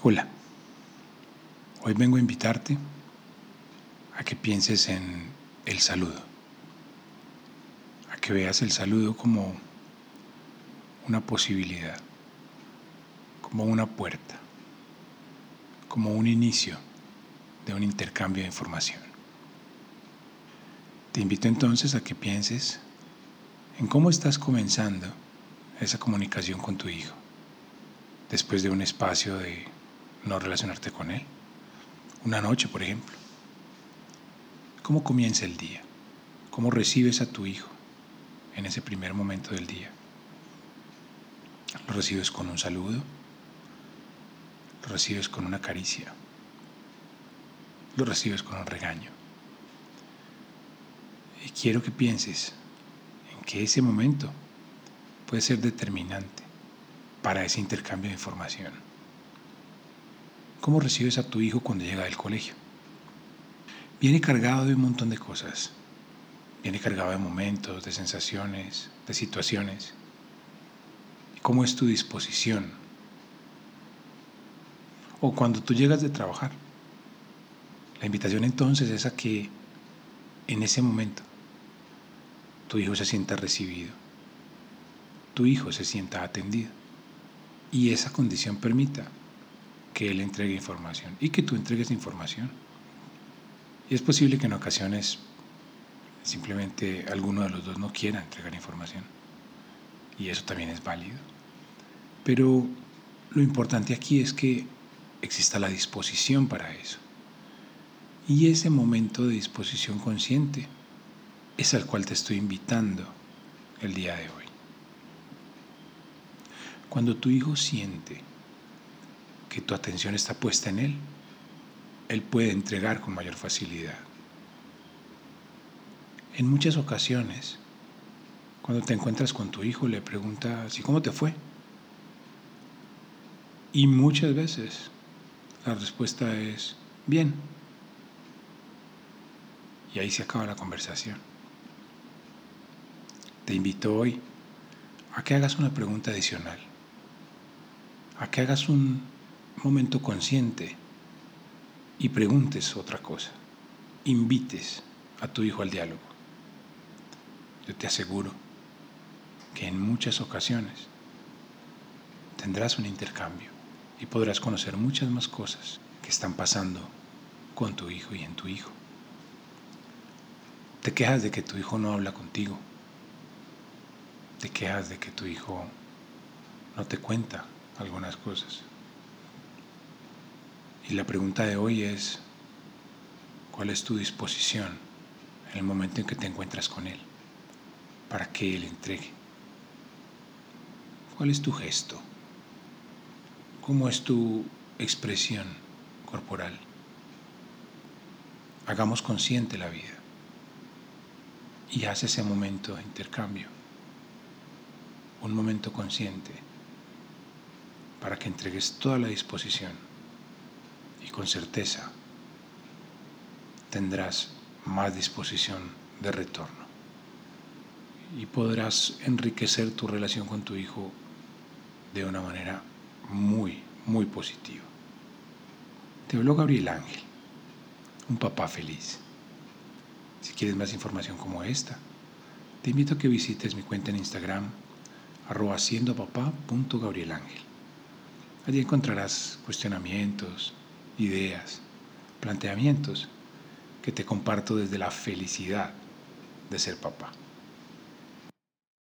Hola, hoy vengo a invitarte a que pienses en el saludo, a que veas el saludo como una posibilidad, como una puerta, como un inicio de un intercambio de información. Te invito entonces a que pienses en cómo estás comenzando esa comunicación con tu hijo después de un espacio de no relacionarte con él. Una noche, por ejemplo. ¿Cómo comienza el día? ¿Cómo recibes a tu hijo en ese primer momento del día? ¿Lo recibes con un saludo? ¿Lo recibes con una caricia? ¿Lo recibes con un regaño? Y quiero que pienses en que ese momento puede ser determinante para ese intercambio de información. ¿Cómo recibes a tu hijo cuando llega del colegio? Viene cargado de un montón de cosas. Viene cargado de momentos, de sensaciones, de situaciones. ¿Cómo es tu disposición? O cuando tú llegas de trabajar. La invitación entonces es a que en ese momento tu hijo se sienta recibido, tu hijo se sienta atendido y esa condición permita que él entregue información y que tú entregues información. Y es posible que en ocasiones simplemente alguno de los dos no quiera entregar información. Y eso también es válido. Pero lo importante aquí es que exista la disposición para eso. Y ese momento de disposición consciente es al cual te estoy invitando el día de hoy. Cuando tu hijo siente que tu atención está puesta en Él, Él puede entregar con mayor facilidad. En muchas ocasiones, cuando te encuentras con tu hijo, le preguntas, ¿y cómo te fue? Y muchas veces la respuesta es, bien. Y ahí se acaba la conversación. Te invito hoy a que hagas una pregunta adicional, a que hagas un momento consciente y preguntes otra cosa. Invites a tu hijo al diálogo. Yo te aseguro que en muchas ocasiones tendrás un intercambio y podrás conocer muchas más cosas que están pasando con tu hijo y en tu hijo. Te quejas de que tu hijo no habla contigo. Te quejas de que tu hijo no te cuenta algunas cosas. Y la pregunta de hoy es, ¿cuál es tu disposición en el momento en que te encuentras con Él para que Él entregue? ¿Cuál es tu gesto? ¿Cómo es tu expresión corporal? Hagamos consciente la vida y haz ese momento de intercambio, un momento consciente para que entregues toda la disposición y con certeza tendrás más disposición de retorno y podrás enriquecer tu relación con tu hijo de una manera muy, muy positiva. Te habló Gabriel Ángel, un papá feliz. Si quieres más información como esta, te invito a que visites mi cuenta en Instagram, arroba Ángel. Allí encontrarás cuestionamientos, ideas, planteamientos que te comparto desde la felicidad de ser papá.